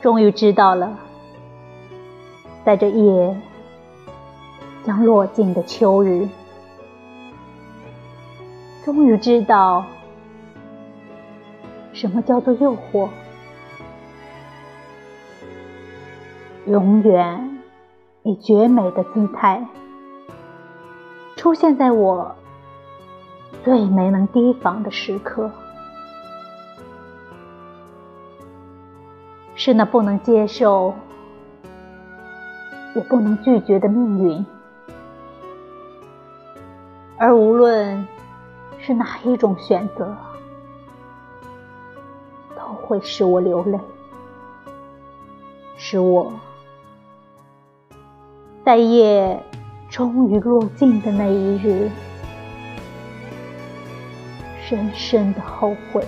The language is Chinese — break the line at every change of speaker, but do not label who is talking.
终于知道了，在这夜将落尽的秋日，终于知道什么叫做诱惑。永远以绝美的姿态出现在我最没能提防的时刻，是那不能接受也不能拒绝的命运，而无论是哪一种选择，都会使我流泪，使我。在夜终于落尽的那一日，深深的后悔。